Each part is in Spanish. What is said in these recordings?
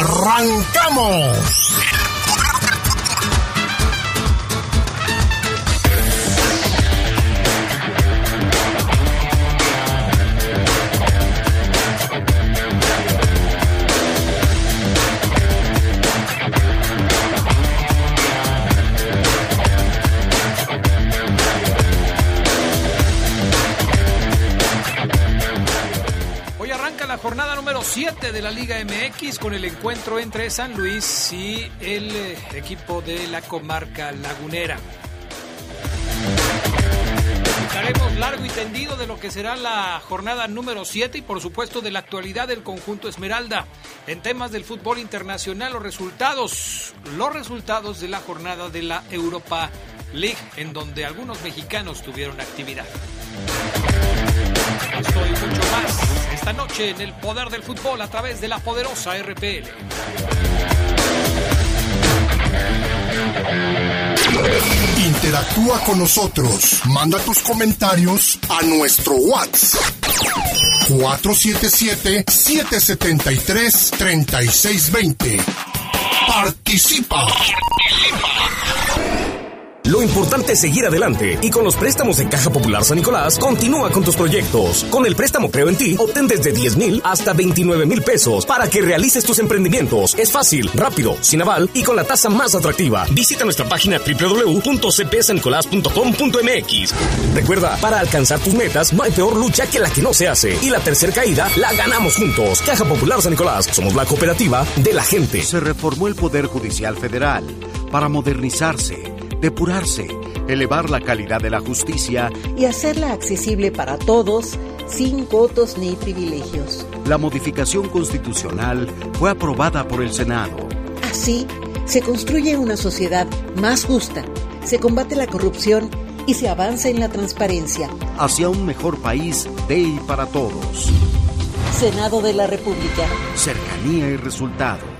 ¡Arrancamos! 7 de la Liga MX con el encuentro entre San Luis y el eh, equipo de la comarca lagunera. Estaremos largo y tendido de lo que será la jornada número 7 y por supuesto de la actualidad del conjunto Esmeralda. En temas del fútbol internacional, los resultados, los resultados de la jornada de la Europa League, en donde algunos mexicanos tuvieron actividad. Esto y mucho más esta noche en el poder del fútbol a través de la poderosa RPL. Interactúa con nosotros. Manda tus comentarios a nuestro WhatsApp. 477-773-3620. Participa. Lo importante es seguir adelante y con los préstamos de Caja Popular San Nicolás, continúa con tus proyectos. Con el préstamo Creo en ti, obtén desde 10 mil hasta 29 mil pesos para que realices tus emprendimientos. Es fácil, rápido, sin aval y con la tasa más atractiva. Visita nuestra página www.cpsanicolás.com.mx. Recuerda, para alcanzar tus metas no hay peor lucha que la que no se hace y la tercera caída la ganamos juntos. Caja Popular San Nicolás, somos la cooperativa de la gente. Se reformó el Poder Judicial Federal para modernizarse depurarse, elevar la calidad de la justicia y hacerla accesible para todos sin cotos ni privilegios. La modificación constitucional fue aprobada por el Senado. Así, se construye una sociedad más justa, se combate la corrupción y se avanza en la transparencia. Hacia un mejor país de y para todos. Senado de la República. Cercanía y resultados.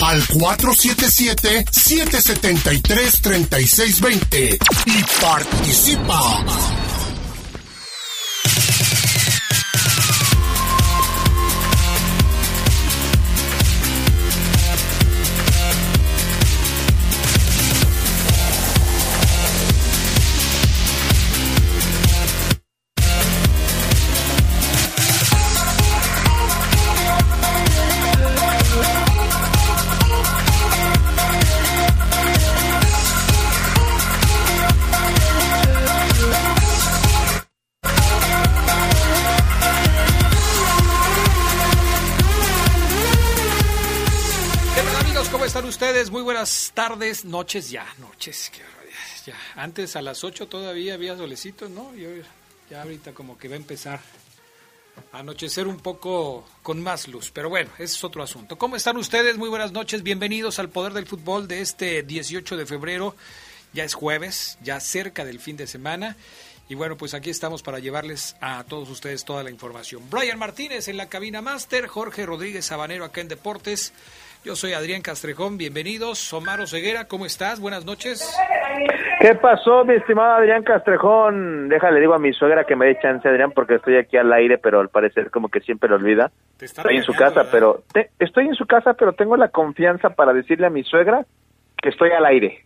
al 477-773-3620 y participa. Noches ya, noches. qué ya. Antes a las 8 todavía había solecito, ¿no? Y ya ahorita como que va a empezar a anochecer un poco con más luz. Pero bueno, ese es otro asunto. ¿Cómo están ustedes? Muy buenas noches. Bienvenidos al Poder del Fútbol de este 18 de febrero. Ya es jueves, ya cerca del fin de semana. Y bueno, pues aquí estamos para llevarles a todos ustedes toda la información. Brian Martínez en la cabina máster, Jorge Rodríguez Sabanero acá en Deportes. Yo soy Adrián Castrejón, bienvenidos. Omar Ceguera, ¿cómo estás? Buenas noches. ¿Qué pasó, mi estimado Adrián Castrejón? Déjale, digo a mi suegra que me dé chance, Adrián, porque estoy aquí al aire, pero al parecer como que siempre lo olvida. Estoy en su casa, pero te- estoy en su casa, pero tengo la confianza para decirle a mi suegra que estoy al aire,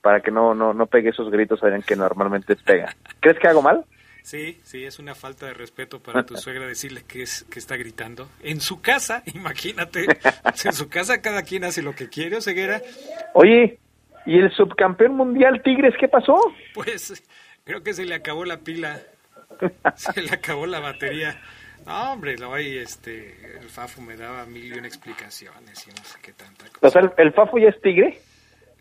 para que no no no pegue esos gritos, Adrián, que normalmente pega. ¿Crees que hago mal? Sí, sí, es una falta de respeto para tu suegra decirle que es que está gritando. En su casa, imagínate, en su casa cada quien hace lo que quiere, o ceguera. Oye, ¿Y el subcampeón mundial Tigres qué pasó? Pues creo que se le acabó la pila, se le acabó la batería. No, hombre, lo hay, este, el Fafo me daba mil y una explicaciones y no sé qué tanta cosa. O sea, ¿el, Fafo ya es tigre?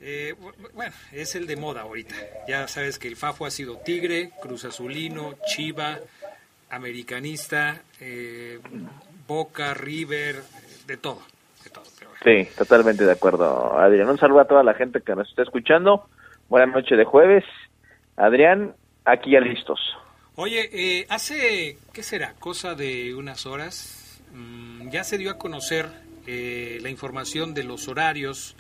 Eh, bueno, es el de moda ahorita. Ya sabes que el Fafo ha sido tigre, Cruz Azulino, Chiva, americanista, eh, Boca, River, de todo. De todo Sí, totalmente de acuerdo, Adrián. Un saludo a toda la gente que nos está escuchando. Buenas noches de jueves. Adrián, aquí ya listos. Oye, eh, hace, ¿qué será? Cosa de unas horas, mm, ya se dio a conocer eh, la información de los horarios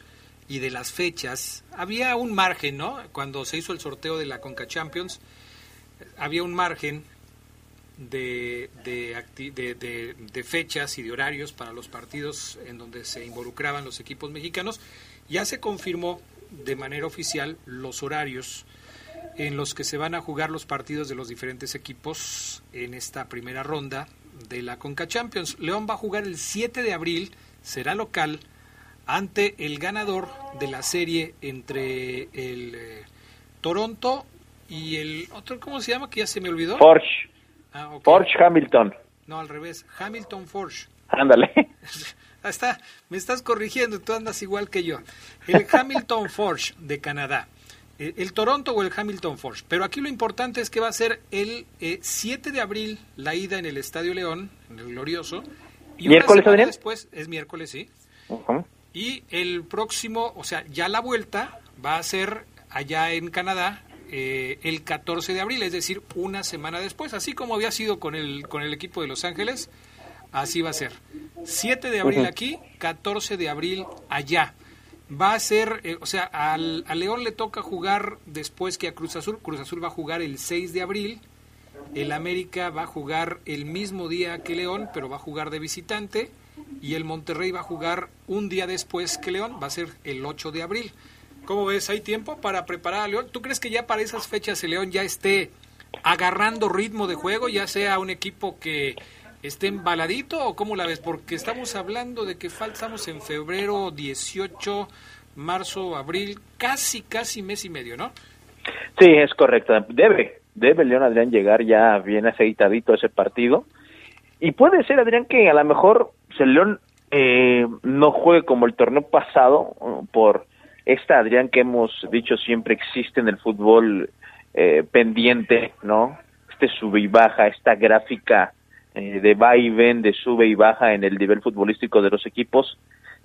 y de las fechas. Había un margen, ¿no? Cuando se hizo el sorteo de la Conca Champions, había un margen de, de, de, fechas y de horarios para los partidos en donde se involucraban los equipos mexicanos. Ya se confirmó de manera oficial los horarios en los que se van a jugar los partidos de los diferentes equipos en esta primera ronda de la Conca Champions. León va a jugar el 7 de abril, será local, ante el ganador de la serie entre el eh, Toronto y el otro, ¿cómo se llama? Que ya se me olvidó. Porsche. Ah, Hamilton. No, al revés, Hamilton Forge. Ándale. Está, me estás corrigiendo, tú andas igual que yo. El Hamilton Forge de Canadá el Toronto o el Hamilton Force. Pero aquí lo importante es que va a ser el 7 eh, de abril la ida en el Estadio León, en el Glorioso. Y ¿Miércoles, Adrián? Después, es miércoles, sí. Y el próximo, o sea, ya la vuelta va a ser allá en Canadá eh, el 14 de abril, es decir, una semana después. Así como había sido con el, con el equipo de Los Ángeles, así va a ser. 7 de abril aquí, 14 de abril allá va a ser, eh, o sea, al, a León le toca jugar después que a Cruz Azul. Cruz Azul va a jugar el 6 de abril. El América va a jugar el mismo día que León, pero va a jugar de visitante. Y el Monterrey va a jugar un día después que León, va a ser el 8 de abril. ¿Cómo ves? ¿Hay tiempo para preparar a León? ¿Tú crees que ya para esas fechas el León ya esté agarrando ritmo de juego, ya sea un equipo que esté embaladito o cómo la ves? Porque estamos hablando de que faltamos en febrero 18, marzo, abril, casi, casi mes y medio, ¿no? Sí, es correcto. Debe, debe León Adrián llegar ya bien aceitadito a ese partido. Y puede ser, Adrián, que a lo mejor el León eh, no juegue como el torneo pasado por esta Adrián que hemos dicho siempre existe en el fútbol eh, pendiente, ¿no? Este sube y baja, esta gráfica eh, de va y ven, de sube y baja en el nivel futbolístico de los equipos.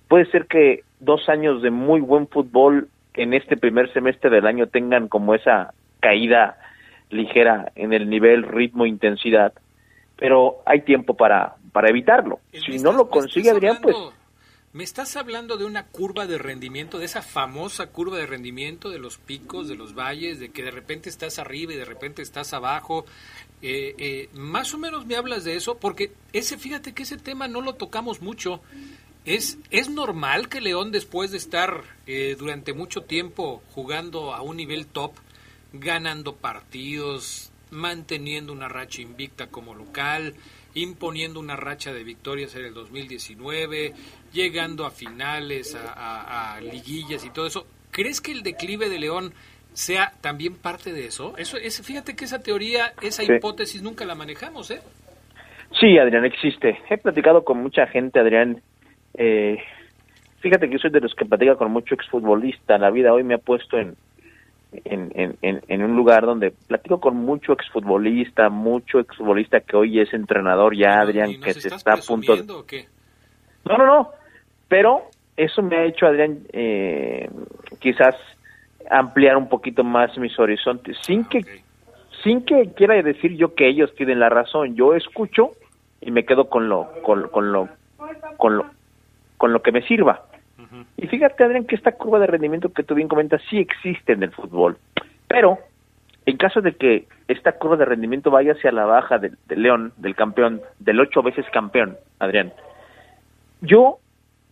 Puede ser que dos años de muy buen fútbol en este primer semestre del año tengan como esa caída ligera en el nivel, ritmo, intensidad, pero hay tiempo para, para evitarlo. Si no lo consigue Adrián, pues me estás hablando de una curva de rendimiento, de esa famosa curva de rendimiento de los picos, de los valles, de que de repente estás arriba y de repente estás abajo. Eh, eh, más o menos me hablas de eso, porque ese, fíjate que ese tema no lo tocamos mucho. Es, es normal que León, después de estar eh, durante mucho tiempo jugando a un nivel top, ganando partidos, manteniendo una racha invicta como local, imponiendo una racha de victorias en el 2019, llegando a finales, a, liguillas y todo eso. ¿Crees que el declive de León sea también parte de eso? Eso es, fíjate que esa teoría, esa hipótesis nunca la manejamos, ¿eh? Sí, Adrián, existe. He platicado con mucha gente, Adrián. Eh, fíjate que yo soy de los que platica con mucho exfutbolista. La vida hoy me ha puesto en, en, en, en, un lugar donde platico con mucho exfutbolista, mucho exfutbolista que hoy es entrenador ya, Adrián, que se está a punto de... No, no, no, pero eso me ha hecho, Adrián, eh, quizás ampliar un poquito más mis horizontes, sin que, sin que quiera decir yo que ellos tienen la razón. Yo escucho y me quedo con lo, con, con lo, con lo, con lo que me sirva. Y fíjate, Adrián, que esta curva de rendimiento que tú bien comentas sí existe en el fútbol. Pero, en caso de que esta curva de rendimiento vaya hacia la baja del, León, del campeón, del ocho veces campeón, Adrián, yo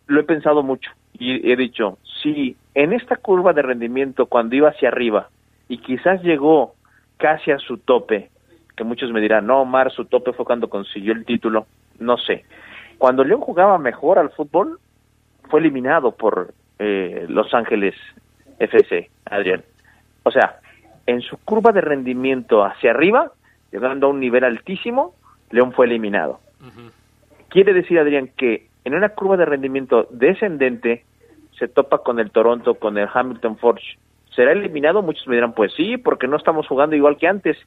lo he pensado mucho y he dicho, si en esta curva de rendimiento cuando iba hacia arriba y quizás llegó casi a su tope, que muchos me dirán, no, Omar, su tope fue cuando consiguió el título, no sé. Cuando León jugaba mejor al fútbol, fue eliminado por eh, Los Ángeles FC, Adrián. O sea, en su curva de rendimiento hacia arriba, llegando a un nivel altísimo, León fue eliminado. Quiere decir, Adrián, que en una curva de rendimiento descendente se topa con el Toronto, con el Hamilton Forge. ¿Será eliminado? Muchos me dirán, pues sí, porque no estamos jugando igual que antes.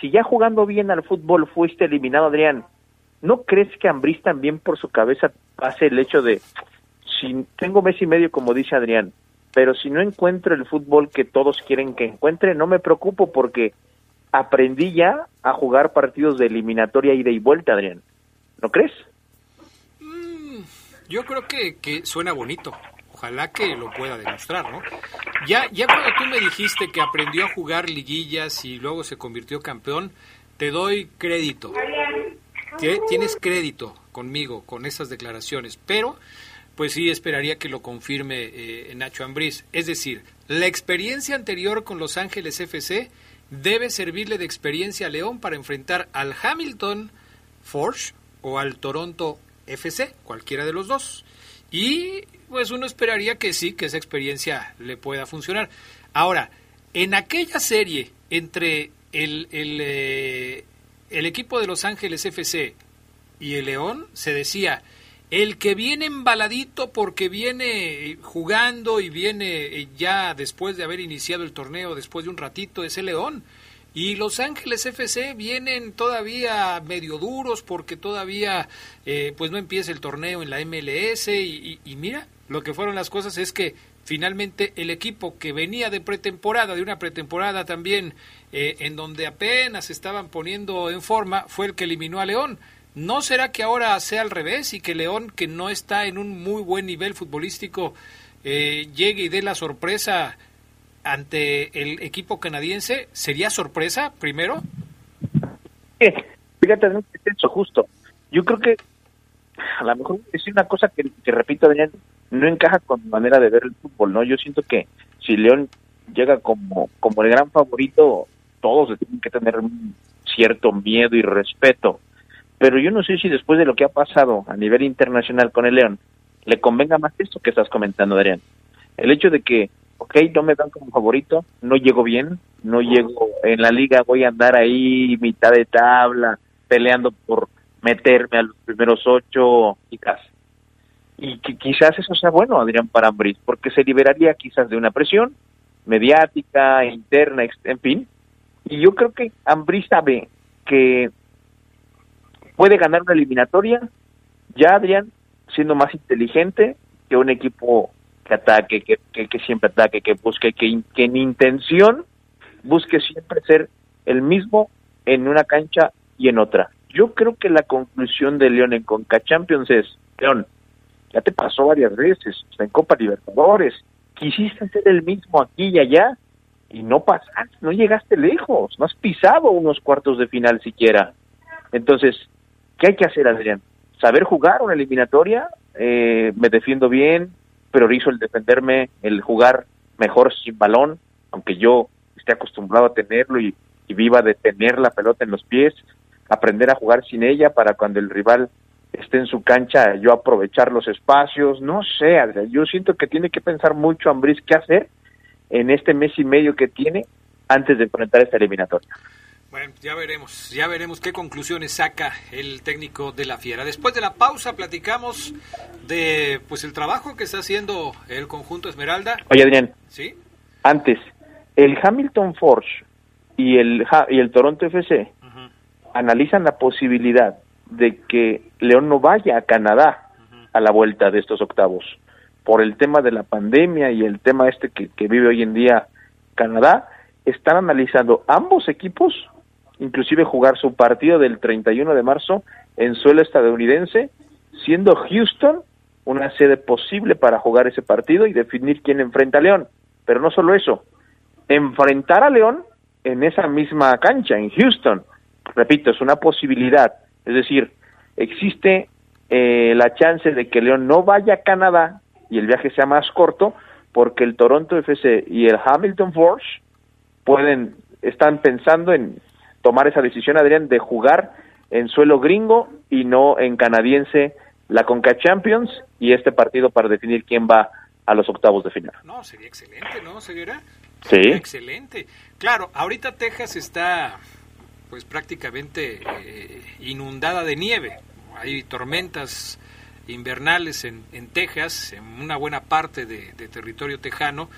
Si ya jugando bien al fútbol fuiste eliminado, Adrián, ¿no crees que Ambriz también por su cabeza pase el hecho de, si tengo mes y medio, como dice Adrián, pero si no encuentro el fútbol que todos quieren que encuentre, no me preocupo porque aprendí ya a jugar partidos de eliminatoria ida y vuelta, Adrián. ¿No crees? Mm, yo creo que, que suena bonito. Ojalá que lo pueda demostrar, ¿no? Ya, ya cuando tú me dijiste que aprendió a jugar liguillas y luego se convirtió campeón, te doy crédito. Tienes crédito conmigo con esas declaraciones, pero pues sí esperaría que lo confirme eh, Nacho Ambriz. Es decir, la experiencia anterior con Los Ángeles FC debe servirle de experiencia a León para enfrentar al Hamilton Forge o al Toronto FC, cualquiera de los dos. Y pues uno esperaría que sí, que esa experiencia le pueda funcionar. Ahora, en aquella serie entre el, el, eh, el equipo de Los Ángeles FC y el León, se decía, el que viene embaladito porque viene jugando y viene eh, ya después de haber iniciado el torneo, después de un ratito, es el León. Y Los Ángeles FC vienen todavía medio duros porque todavía eh, pues no empieza el torneo en la MLS y, mira, lo que fueron las cosas es que finalmente el equipo que venía de pretemporada, de una pretemporada también eh, en donde apenas estaban poniendo en forma, fue el que eliminó a León. ¿No será que ahora sea al revés y que León, que no está en un muy buen nivel futbolístico, eh, llegue y dé la sorpresa ante el equipo canadiense? ¿Sería sorpresa primero? fíjate, es eso justo. Yo creo que a lo mejor es una cosa que, repito, no encaja con mi manera de ver el fútbol, ¿no? Yo siento que si León llega como, como el gran favorito, todos tienen que tener cierto miedo y respeto pero yo no sé si después de lo que ha pasado a nivel internacional con el León, le convenga más esto que estás comentando, Adrián. El hecho de que, ok, no me dan como favorito, no llego bien, no llego en la liga, voy a andar ahí mitad de tabla, peleando por meterme a los primeros ocho, quizás. Y que quizás eso sea bueno, Adrián, para Ambris, porque se liberaría quizás de una presión mediática, interna, en fin. Y yo creo que Ambris sabe que puede ganar una eliminatoria, ya Adrián, siendo más inteligente que un equipo que ataque, que, que, siempre ataque, que busque, que, que en intención busque siempre ser el mismo en una cancha y en otra. Yo creo que la conclusión de León en Conca Champions es, León, ya te pasó varias veces, en Copa Libertadores, quisiste ser el mismo aquí y allá y no pasaste, no llegaste lejos, no has pisado unos cuartos de final siquiera. Entonces, ¿Qué hay que hacer, Adrián? Saber jugar una eliminatoria, eh, me defiendo bien, priorizo el defenderme, el jugar mejor sin balón, aunque yo esté acostumbrado a tenerlo y, viva de tener la pelota en los pies, aprender a jugar sin ella para cuando el rival esté en su cancha, yo aprovechar los espacios, no sé, Adrián, yo siento que tiene que pensar mucho Ambris qué hacer en este mes y medio que tiene antes de enfrentar esta eliminatoria. Bueno, ya veremos, ya veremos qué conclusiones saca el técnico de la Fiera. Después de la pausa platicamos de pues el trabajo que está haciendo el conjunto Esmeralda. Oye, Adrián. Sí. Antes, el Hamilton Forge y el y el Toronto FC analizan la posibilidad de que León no vaya a Canadá a la vuelta de estos octavos por el tema de la pandemia y el tema este que, que vive hoy en día Canadá. Están analizando ambos equipos inclusive jugar su partido del 31 de marzo en suelo estadounidense, siendo Houston una sede posible para jugar ese partido y definir quién enfrenta a León. Pero no solo eso, enfrentar a León en esa misma cancha, en Houston, repito, es una posibilidad. Es decir, existe eh, la chance de que León no vaya a Canadá y el viaje sea más corto, porque el Toronto FC y el Hamilton Force pueden, están pensando en tomar esa decisión, Adrián, de jugar en suelo gringo y no en canadiense la Conca Champions y este partido para definir quién va a los octavos de final. No, sería excelente, ¿no, Ceguera? Sí. excelente. Claro, ahorita Texas está pues prácticamente eh, inundada de nieve. Hay tormentas invernales en, en Texas, en una buena parte de, de territorio tejano,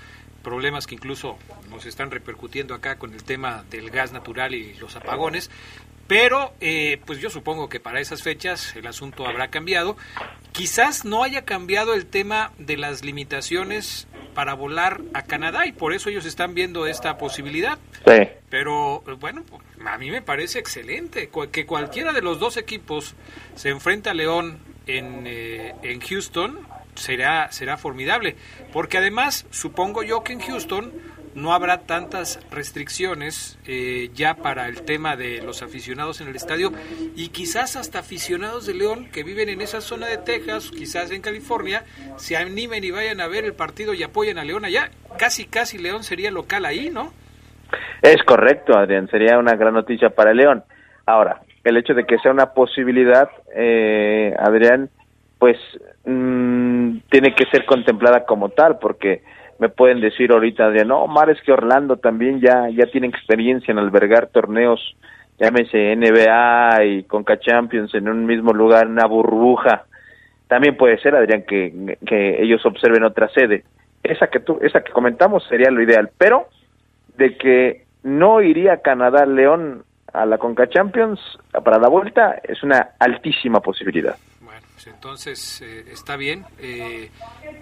problemas que incluso nos están repercutiendo acá con el tema del gas natural y los apagones. Pero, eh, pues yo supongo que para esas fechas el asunto habrá cambiado. Quizás no haya cambiado el tema de las limitaciones para volar a Canadá y por eso ellos están viendo esta posibilidad. Sí. Pero, bueno, a mí me parece excelente que cualquiera de los dos equipos se enfrente a León en, eh, en Houston será, será formidable. Porque además, supongo yo que en Houston no habrá tantas restricciones eh, ya para el tema de los aficionados en el estadio y quizás hasta aficionados de León que viven en esa zona de Texas, quizás en California, se animen y vayan a ver el partido y apoyen a León allá. Casi, casi León sería local ahí, ¿no? Es correcto, Adrián, sería una gran noticia para León. Ahora, el hecho de que sea una posibilidad, eh, Adrián, pues mmm, tiene que ser contemplada como tal, porque me pueden decir ahorita de no, Mar, es que Orlando también ya, ya tiene experiencia en albergar torneos, llámese NBA y Conca Champions en un mismo lugar, una burbuja. También puede ser, Adrián, que, que ellos observen otra sede. Esa que tú, esa que comentamos sería lo ideal, pero de que no iría Canadá León a la Conca Champions para la vuelta es una altísima posibilidad. Entonces eh, está bien. Eh,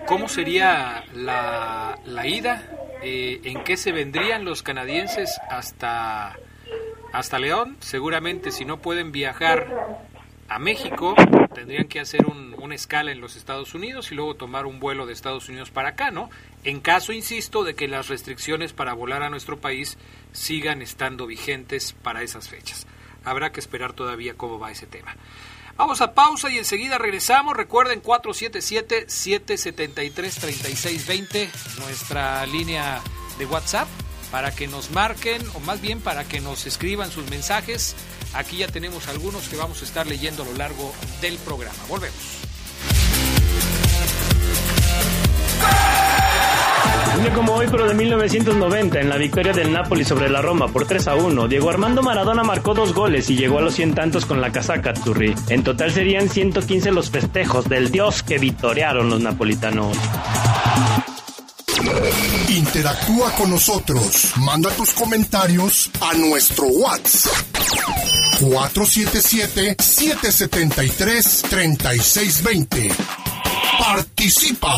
¿Cómo sería la, la ida? Eh, ¿En qué se vendrían los canadienses hasta, hasta León? Seguramente si no pueden viajar a México, tendrían que hacer un, una escala en los Estados Unidos y luego tomar un vuelo de Estados Unidos para acá, ¿no? En caso, insisto, de que las restricciones para volar a nuestro país sigan estando vigentes para esas fechas. Habrá que esperar todavía cómo va ese tema. Vamos a pausa y enseguida regresamos. Recuerden 477-773-3620, nuestra línea de WhatsApp, para que nos marquen, o más bien para que nos escriban sus mensajes. Aquí ya tenemos algunos que vamos a estar leyendo a lo largo del programa. Volvemos. Un día como hoy, pero de 1990, en la victoria del Napoli sobre la Roma por 3 a 1, Diego Armando Maradona marcó dos goles y llegó a los 100 tantos con la casaca Turri. En total serían 115 los festejos del dios que victoriaron los napolitanos. Interactúa con nosotros. Manda tus comentarios a nuestro WhatsApp. 477-773-3620. Participa.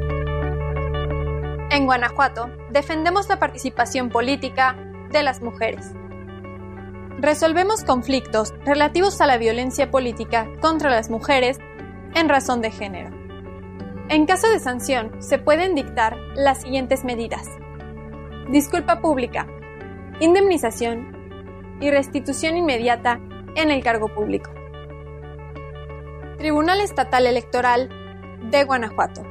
En Guanajuato, defendemos la participación política de las mujeres. Resolvemos conflictos relativos a la violencia política contra las mujeres en razón de género. En caso de sanción, se pueden dictar las siguientes medidas. Disculpa pública, indemnización y restitución inmediata en el cargo público. Tribunal Estatal Electoral de Guanajuato.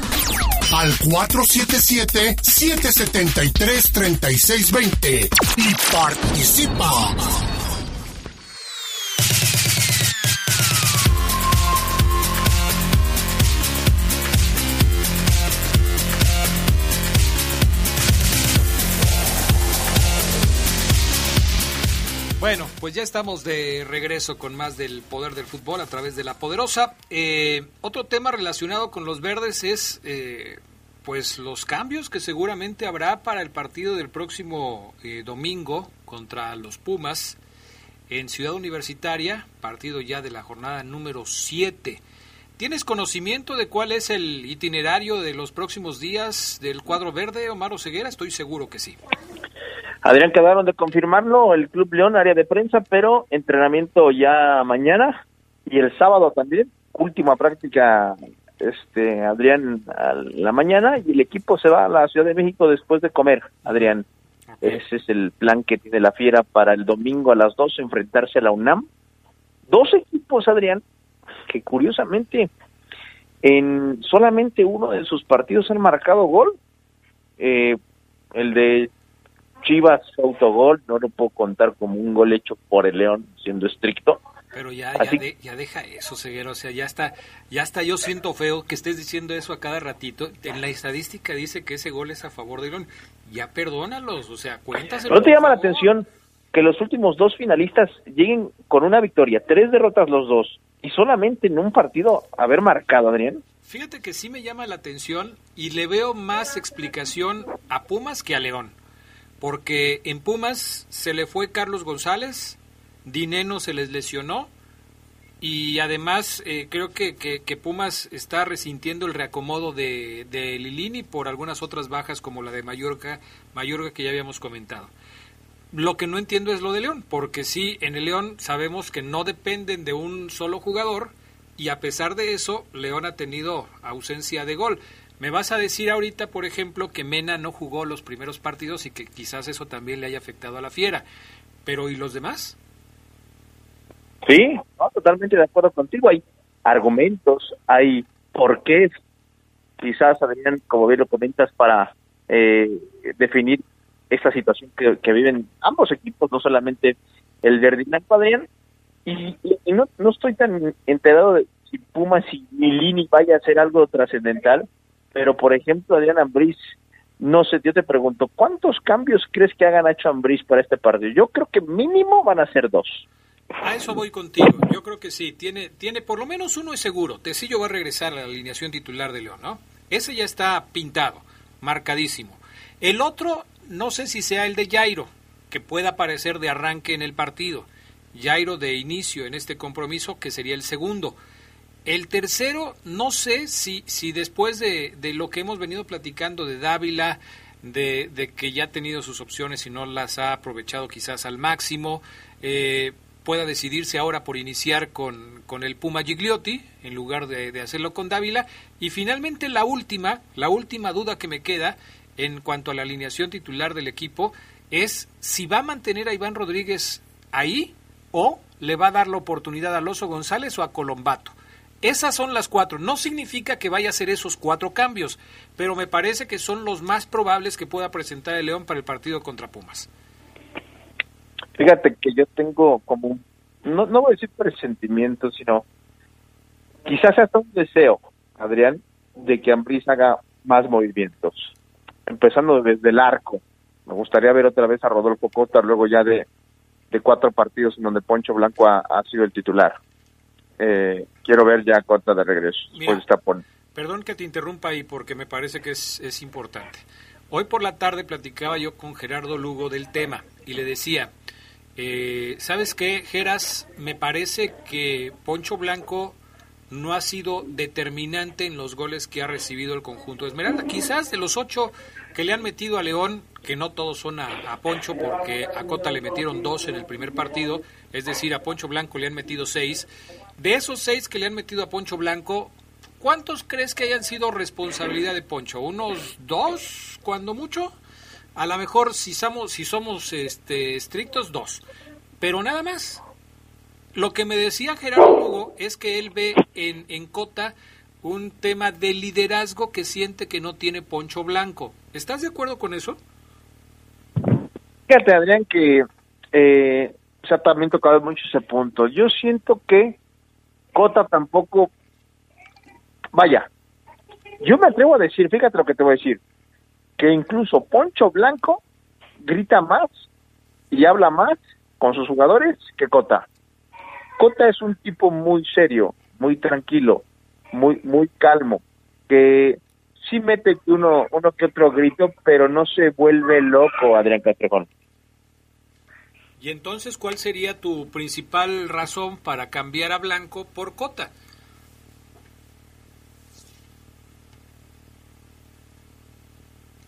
al 477-773-3620 y participa. Bueno, pues ya estamos de regreso con más del poder del fútbol a través de la poderosa. Eh, otro tema relacionado con los verdes es eh, pues los cambios que seguramente habrá para el partido del próximo eh, domingo contra los Pumas en Ciudad Universitaria, partido ya de la jornada número 7. ¿Tienes conocimiento de cuál es el itinerario de los próximos días del cuadro verde, Omar Ceguera? Estoy seguro que sí. Adrián, quedaron de confirmarlo el Club León, área de prensa, pero entrenamiento ya mañana y el sábado también, última práctica, este Adrián, a la mañana y el equipo se va a la Ciudad de México después de comer, Adrián. Ese es el plan que tiene la Fiera para el domingo a las 12 enfrentarse a la UNAM. Dos equipos, Adrián, que curiosamente en solamente uno de sus partidos han marcado gol. Eh, el de Chivas autogol, no lo puedo contar como un gol hecho por el León, siendo estricto. Pero ya, ya, deja eso, Ceguero. O sea, ya está, ya está. Yo siento feo que estés diciendo eso a cada ratito. En la estadística dice que ese gol es a favor de León. Ya perdónalos, o sea, cuéntaselo. ¿No te llama la atención que los últimos dos finalistas lleguen con una victoria, tres derrotas los dos, y solamente en un partido haber marcado, Adrián? Fíjate que sí me llama la atención y le veo más explicación a Pumas que a León porque en Pumas se le fue Carlos González, Dineno se les lesionó y además eh, creo que, que, Pumas está resintiendo el reacomodo de, de, Lilini por algunas otras bajas como la de Mallorca, Mallorca que ya habíamos comentado. Lo que no entiendo es lo de León, porque sí, en el León sabemos que no dependen de un solo jugador y a pesar de eso, León ha tenido ausencia de gol. Me vas a decir ahorita, por ejemplo, que Mena no jugó los primeros partidos y que quizás eso también le haya afectado a la fiera. Pero ¿y los demás? Sí, totalmente de acuerdo contigo. Hay argumentos, hay porqués. Quizás, Adrián, como bien lo comentas, para eh, definir esta situación que, viven ambos equipos, no solamente el verde y. Y, no, no estoy tan enterado de si Pumas y Milini vaya a hacer algo trascendental pero, por ejemplo, Adrián Ambriz, no sé, yo te pregunto, ¿cuántos cambios crees que hagan hecho Ambriz para este partido? Yo creo que mínimo van a ser dos. A eso voy contigo. Yo creo que sí. Tiene, tiene por lo menos uno es seguro. Tecillo va a regresar a la alineación titular de León, ¿no? Ese ya está pintado, marcadísimo. El otro, no sé si sea el de Jairo, que pueda aparecer de arranque en el partido. Jairo de inicio en este compromiso, que sería el segundo. El tercero, no sé si, si después de, de lo que hemos venido platicando de Dávila, de, que ya ha tenido sus opciones y no las ha aprovechado quizás al máximo, eh, pueda decidirse ahora por iniciar con, con el Puma Gigliotti en lugar de, de, hacerlo con Dávila. Y finalmente la última, la última duda que me queda en cuanto a la alineación titular del equipo es si va a mantener a Iván Rodríguez ahí o le va a dar la oportunidad a Loso González o a Colombato. Esas son las cuatro. No significa que vaya a ser esos cuatro cambios, pero me parece que son los más probables que pueda presentar el León para el partido contra Pumas. Fíjate que yo tengo como, no, no voy a decir presentimiento, sino quizás hasta un deseo, Adrián, de que Ambris haga más movimientos, empezando desde el arco. Me gustaría ver otra vez a Rodolfo Cota, luego ya de, de cuatro partidos en donde Poncho Blanco ha sido el titular eh, quiero ver ya Cota de regreso. Perdón que te interrumpa ahí porque me parece que es, es importante. Hoy por la tarde platicaba yo con Gerardo Lugo del tema y le decía, eh, ¿sabes qué, Geras? Me parece que Poncho Blanco no ha sido determinante en los goles que ha recibido el conjunto de Esmeralda. Quizás de los ocho que le han metido a León, que no todos son a, a, Poncho, porque a Cota le metieron dos en el primer partido, es decir, a Poncho Blanco le han metido seis, de esos seis que le han metido a Poncho Blanco, ¿cuántos crees que hayan sido responsabilidad de Poncho? ¿Unos dos, cuando mucho? A lo mejor, si somos, si somos este, estrictos, dos. Pero nada más. Lo que me decía Gerardo Hugo es que él ve en, en Cota un tema de liderazgo que siente que no tiene Poncho Blanco. ¿Estás de acuerdo con eso? Fíjate, Adrián, que eh, se ha también tocado mucho ese punto. Yo siento que Cota tampoco, vaya, yo me atrevo a decir, fíjate lo que te voy a decir, que incluso Poncho Blanco grita más y habla más con sus jugadores que Cota. Cota es un tipo muy serio, muy tranquilo, muy muy calmo, que sí mete uno uno que otro grito, pero no se vuelve loco, Adrián Castrejón. Y entonces, ¿cuál sería tu principal razón para cambiar a Blanco por Cota?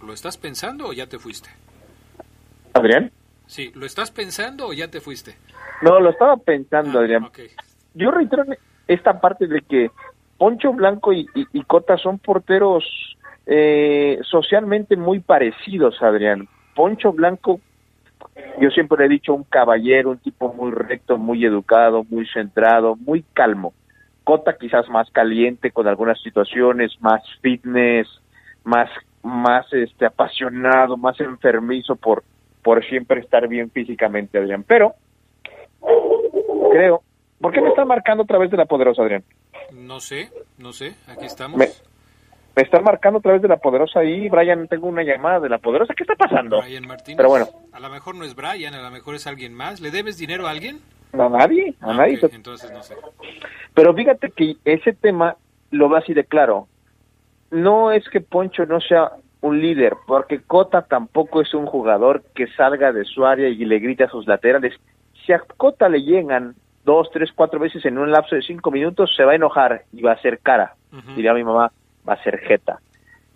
¿Lo estás pensando o ya te fuiste? Adrián. Sí, ¿lo estás pensando o ya te fuiste? No, lo estaba pensando, ah, Adrián. Yo reitero esta parte de que Poncho Blanco y, Cota son porteros eh, socialmente muy parecidos, Adrián. Poncho Blanco, yo siempre he dicho, un caballero, un tipo muy recto, muy educado, muy centrado, muy calmo. Cota quizás más caliente con algunas situaciones, más fitness, más más este apasionado, más enfermizo por por siempre estar bien físicamente, Adrián. Pero creo, ¿por qué me están marcando otra vez de la poderosa, Adrián? No sé, no sé, aquí estamos. Me, están marcando a través de la poderosa ahí, Brian, tengo una llamada de la poderosa, ¿qué está pasando? Brian Martínez. Pero bueno. A lo mejor no es Brian, a lo mejor es alguien más. ¿Le debes dinero a alguien? A nadie, a ah, nadie. Entonces no sé. Pero fíjate que ese tema lo va así de claro. No es que Poncho no sea un líder, porque Cota tampoco es un jugador que salga de su área y le grite a sus laterales. Si a Cota le llegan dos, tres, cuatro veces en un lapso de cinco minutos, se va a enojar y va a ser cara. Diría mi mamá, va a ser jeta.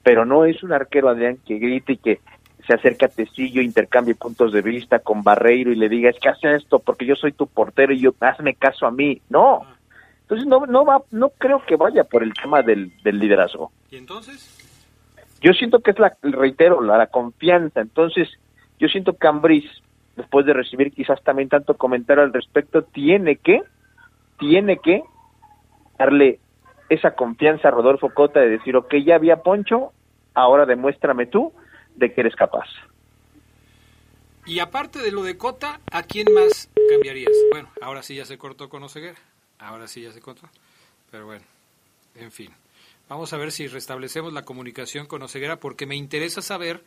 Pero no es un arquero, Adrián, que grite y que se acerque a Tecillo, intercambie puntos de vista con Barreiro y le diga, es que hace esto porque yo soy tu portero y yo, hazme caso a mí. No. Entonces no, no va, no creo que vaya por el tema del, del liderazgo. ¿Y entonces? Yo siento que es la, reitero, la, confianza. Entonces, yo siento que Ambris, después de recibir quizás también tanto comentario al respecto, tiene que, tiene que darle esa confianza a Rodolfo Cota de decir, ok, ya había Poncho, ahora demuéstrame tú de que eres capaz. Y aparte de lo de Cota, ¿a quién más cambiarías? Bueno, ahora sí ya se cortó con Oseguera, ahora sí ya se cortó, pero bueno, en fin. Vamos a ver si restablecemos la comunicación con Oseguera porque me interesa saber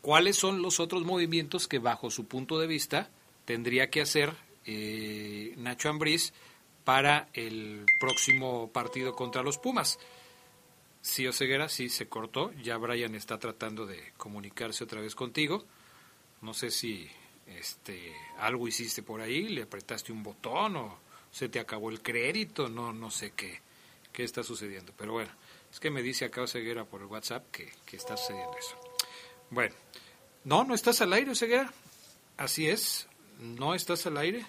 cuáles son los otros movimientos que bajo su punto de vista tendría que hacer eh, Nacho Ambriz para el próximo partido contra los Pumas. Sí, Oseguera, sí se cortó. Ya Brian está tratando de comunicarse otra vez contigo. No sé si este algo hiciste por ahí, le apretaste un botón o se te acabó el crédito, no no sé qué qué está sucediendo, pero bueno. Es que me dice acá Ceguera por el WhatsApp que, que está sucediendo eso. Bueno, no, no estás al aire, Ceguera. Así es, no estás al aire.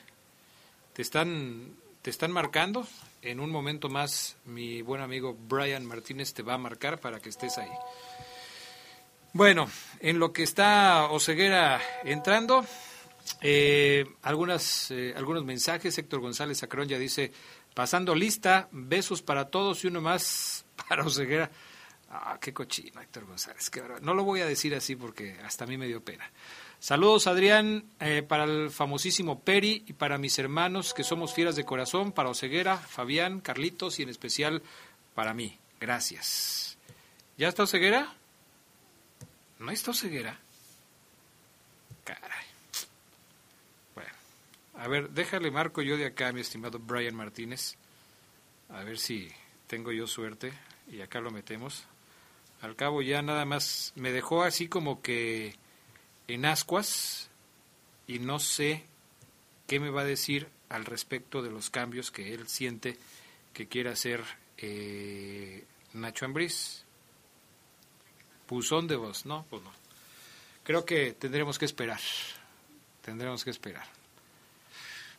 Te están, te están marcando. En un momento más, mi buen amigo Brian Martínez te va a marcar para que estés ahí. Bueno, en lo que está Oseguera entrando, eh, algunas, eh, algunos mensajes. Héctor González Acrón ya dice, pasando lista, besos para todos y uno más para Oseguera. Ah, qué cochino, Héctor González. no lo voy a decir así porque hasta a mí me dio pena. Saludos, Adrián, eh, para el famosísimo Peri y para mis hermanos que somos fieras de corazón, para Oseguera, Fabián, Carlitos y en especial para mí. Gracias. ¿Ya está Oseguera? ¿No está Oseguera? Caray. Bueno, a ver, déjale marco yo de acá, mi estimado Brian Martínez. A ver si tengo yo suerte y acá lo metemos. Al cabo ya nada más me dejó así como que en ascuas y no sé qué me va a decir al respecto de los cambios que él siente que quiere hacer eh, Nacho Ambriz. Puzón de voz, ¿no? Pues no. Creo que tendremos que esperar. Tendremos que esperar.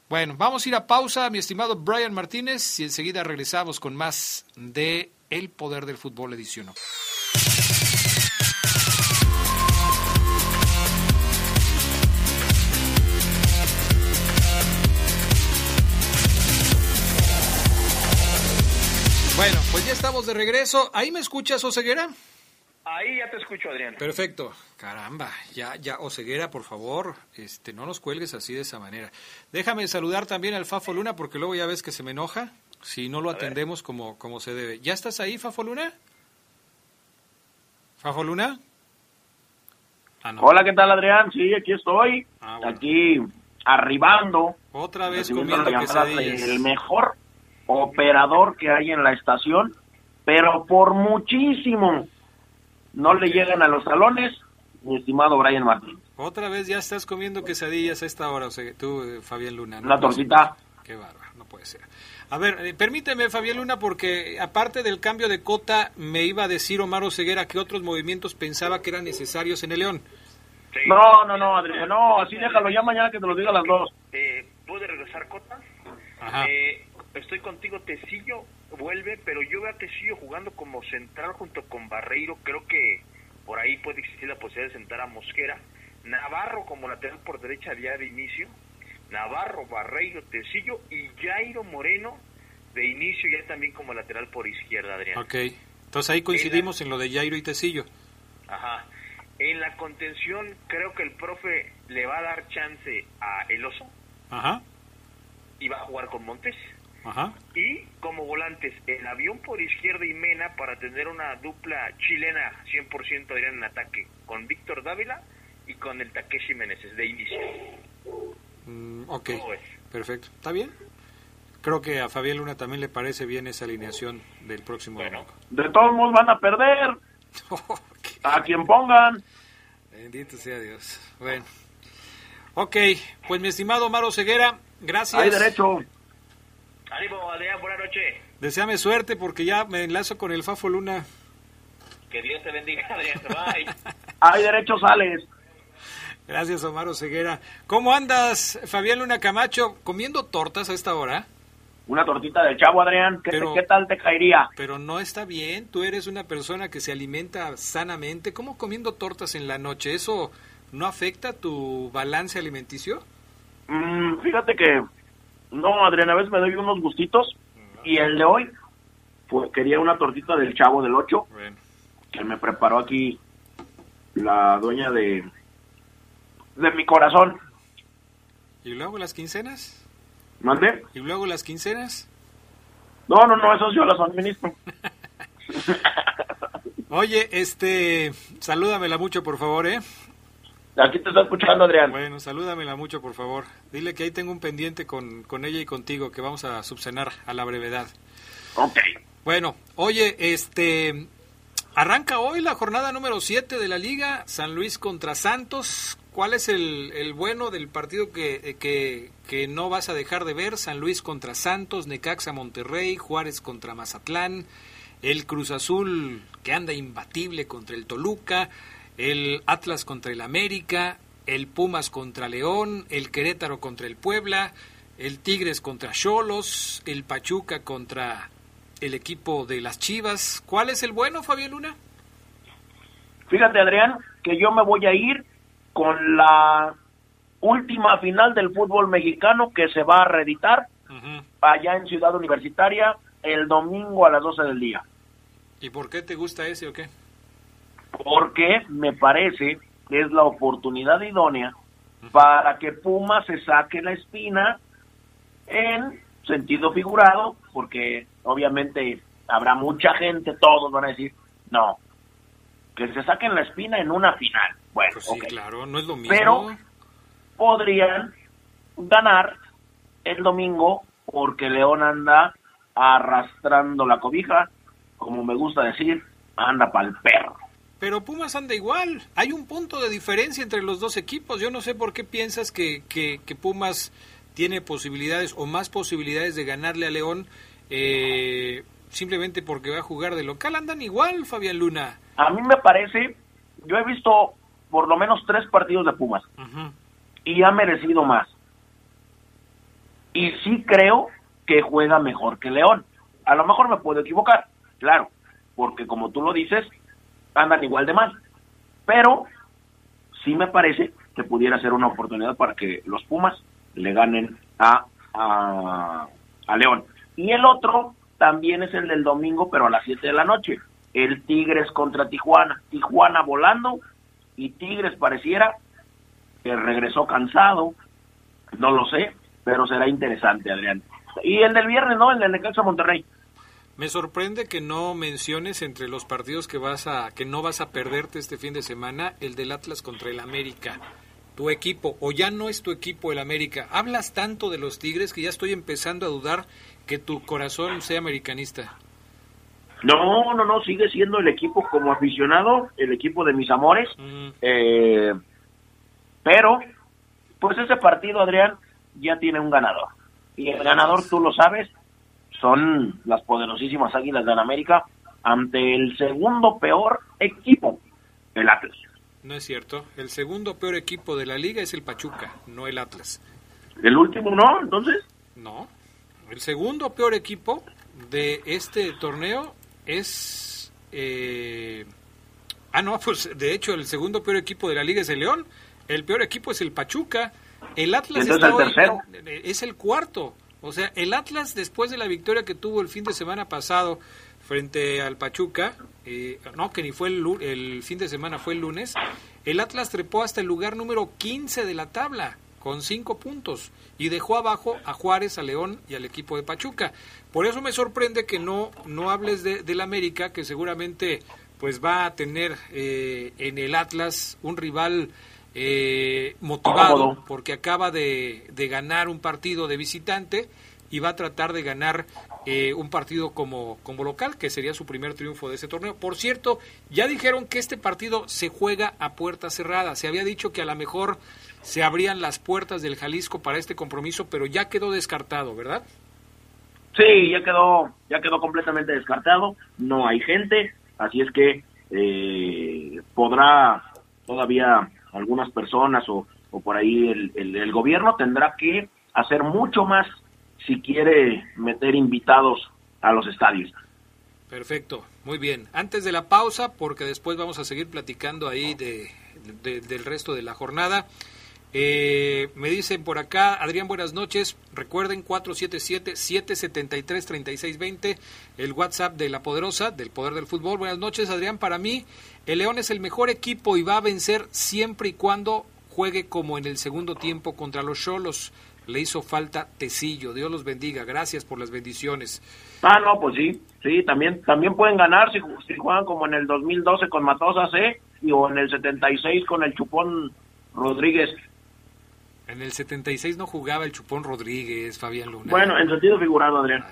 Bueno, vamos a ir a pausa, mi estimado Brian Martínez, y enseguida regresamos con más de El Poder del Fútbol Edición. Estamos de regreso. ¿Ahí me escuchas, Oseguera? Ahí ya te escucho, Adrián. Perfecto. Caramba, ya, ya, Oseguera, por favor, este, no nos cuelgues así de esa manera. Déjame saludar también al Fafo Luna, porque luego ya ves que se me enoja si no lo atendemos como, como se debe. ¿Ya estás ahí, Fafo Luna? ¿Fafo Luna? Ah, Hola, ¿qué tal, Adrián? Sí, aquí estoy. Ah, aquí arribando. Otra vez comiendo quesadillas. El mejor operador que hay en la estación, pero por muchísimo no le llegan a los salones, mi estimado Brian Martín. Otra vez ya estás comiendo quesadillas a esta hora, o sea, tú, eh, Fabián Luna. ¿no? Una tortita. Qué bárbaro, no puede ser. A ver, eh, permíteme, Fabián Luna, porque aparte del cambio de cota, me iba a decir Omar Ceguera que otros movimientos pensaba que eran necesarios en el León. No, no, no, Adrián, no, así déjalo, ya mañana que te lo diga a las dos. Eh, ¿Puede regresar cota? Ajá. Eh, estoy contigo, Tecillo vuelve, pero yo veo a Tecillo jugando como central junto con Barreiro, creo que por ahí puede existir la posibilidad de sentar a Mosquera. Navarro como lateral por derecha día de inicio, Navarro, Barreiro, Tecillo y Jairo Moreno de inicio ya también como lateral por izquierda, Adrián. Ok, entonces ahí coincidimos en, lo de Jairo y Tecillo. Ajá. En la contención creo que el profe le va a dar chance a El Oso. Ajá. Y va a jugar con Montes. Ajá. Y como volantes, el avión por izquierda y Mena para tener una dupla chilena 100% Adrián en ataque con Víctor Dávila y con el Takeshi Meneses de inicio. Mm, ok, perfecto. ¿Está bien? Creo que a Fabián Luna también le parece bien esa alineación del próximo domingo. De todos modos van a perder. A quien pongan. Bendito sea Dios. Bueno. Ok, pues mi estimado Maro Ceguera, gracias. Hay derecho. Ánimo, Adrián, buena noche. Deseame suerte porque ya me enlazo con el Fafo Luna. Que Dios te bendiga, Adrián. Bye. Hay derecho, sales. Gracias, Omar Ceguera. ¿Cómo andas, Fabián Luna Camacho, comiendo tortas a esta hora? Una tortita de chavo, Adrián. ¿Qué, ¿Qué, tal te caería? Pero no está bien. Tú eres una persona que se alimenta sanamente. ¿Cómo comiendo tortas en la noche? ¿Eso no afecta tu balance alimenticio? Mm, fíjate que no, Adrián, a veces me doy unos gustitos. Y el de hoy, pues quería una tortita del chavo del 8. Que me preparó aquí la dueña de de mi corazón. ¿Y luego las quincenas? ¿Mande? ¿Y luego las quincenas? No, no, no, eso yo las administro. Oye, este, salúdamela mucho, por favor, ¿eh? Aquí te está escuchando, Adrián. Bueno, salúdamela mucho, por favor. Dile que ahí tengo un pendiente con, con ella y contigo, que vamos a subcenar a la brevedad. Ok. Bueno, oye, este, arranca hoy la jornada número 7 de la liga, San Luis contra Santos. ¿Cuál es el, bueno del partido que, que, no vas a dejar de ver? San Luis contra Santos, Necaxa Monterrey, Juárez contra Mazatlán, el Cruz Azul que anda imbatible contra el Toluca, el Atlas contra el América, el Pumas contra León, el Querétaro contra el Puebla, el Tigres contra Cholos, el Pachuca contra el equipo de las Chivas. ¿Cuál es el bueno, Fabián Luna? Fíjate, Adrián, que yo me voy a ir con la última final del fútbol mexicano que se va a reeditar allá en Ciudad Universitaria el domingo a las 12 del día. ¿Y por qué te gusta ese o qué? Porque me parece que es la oportunidad idónea para que Puma se saque la espina en sentido figurado, porque obviamente habrá mucha gente, todos van a decir, no, que se saquen la espina en una final. Bueno, pues sí, claro, no es lo mismo. Pero podrían ganar el domingo porque León anda arrastrando la cobija, como me gusta decir, anda para el perro. Pero Pumas anda igual. Hay un punto de diferencia entre los dos equipos. Yo no sé por qué piensas que, que, Pumas tiene posibilidades o más posibilidades de ganarle a León eh, simplemente porque va a jugar de local. Andan igual, Fabián Luna. A mí me parece, yo he visto por lo menos tres partidos de Pumas y ha merecido más. Y sí creo que juega mejor que León. A lo mejor me puedo equivocar, claro, porque como tú lo dices, andan igual de mal. Pero sí me parece que pudiera ser una oportunidad para que los Pumas le ganen a, a, a León. Y el otro, también es el del domingo, pero a las 7 de la noche. El Tigres contra Tijuana. Tijuana volando y Tigres pareciera que regresó cansado. No lo sé, pero será interesante, Adrián. Y el del viernes, ¿no? El del Necaxa Monterrey. Me sorprende que no menciones entre los partidos que vas a que no vas a perderte este fin de semana el del Atlas contra el América. Tu equipo o ya no es tu equipo el América. Hablas tanto de los Tigres que ya estoy empezando a dudar que tu corazón sea americanista. No, no, no, sigue siendo el equipo como aficionado, el equipo de mis amores. Mm. Eh, pero, pues ese partido, Adrián, ya tiene un ganador. Y el ganador, tú lo sabes, son las poderosísimas Águilas de América ante el segundo peor equipo, el Atlas. No es cierto. El segundo peor equipo de la liga es el Pachuca, no el Atlas. ¿El último no, entonces? No. El segundo peor equipo de este torneo es... Eh... Ah, no, pues de hecho el segundo peor equipo de la liga es el León. El peor equipo es el Pachuca. El Atlas está el tercero? es el cuarto. O sea, el Atlas después de la victoria que tuvo el fin de semana pasado frente al Pachuca, eh, no, que ni fue el, el, fin de semana, fue el lunes, el Atlas trepó hasta el lugar número 15 de la tabla con cinco puntos y dejó abajo a Juárez, a León y al equipo de Pachuca. Por eso me sorprende que no, no hables de, del América, que seguramente pues va a tener eh, en el Atlas un rival eh, motivado porque acaba de, de, ganar un partido de visitante y va a tratar de ganar eh, un partido como, como local, que sería su primer triunfo de ese torneo. Por cierto, ya dijeron que este partido se juega a puerta cerrada. Se había dicho que a lo mejor se abrían las puertas del Jalisco para este compromiso, pero ya quedó descartado, ¿verdad? Sí, ya quedó, ya quedó completamente descartado. No hay gente, así es que eh, podrá todavía algunas personas o, por ahí el, el, gobierno tendrá que hacer mucho más si quiere meter invitados a los estadios. Perfecto, muy bien. Antes de la pausa, porque después vamos a seguir platicando ahí de, del resto de la jornada. Eh, me dicen por acá, Adrián, buenas noches. Recuerden 477-773-3620, el WhatsApp de La Poderosa, del Poder del Fútbol. Buenas noches, Adrián. Para mí, el León es el mejor equipo y va a vencer siempre y cuando juegue como en el segundo tiempo contra los Cholos. Le hizo falta Tecillo. Dios los bendiga. Gracias por las bendiciones. Ah, no, pues sí. Sí, también, también pueden ganar si, juegan como en el 2012 con Matosas, ¿eh? Y, o en el 76 con el Chupón Rodríguez. En el 76 no jugaba el Chupón Rodríguez, Fabián Luna. Bueno, en sentido figurado, Adrián.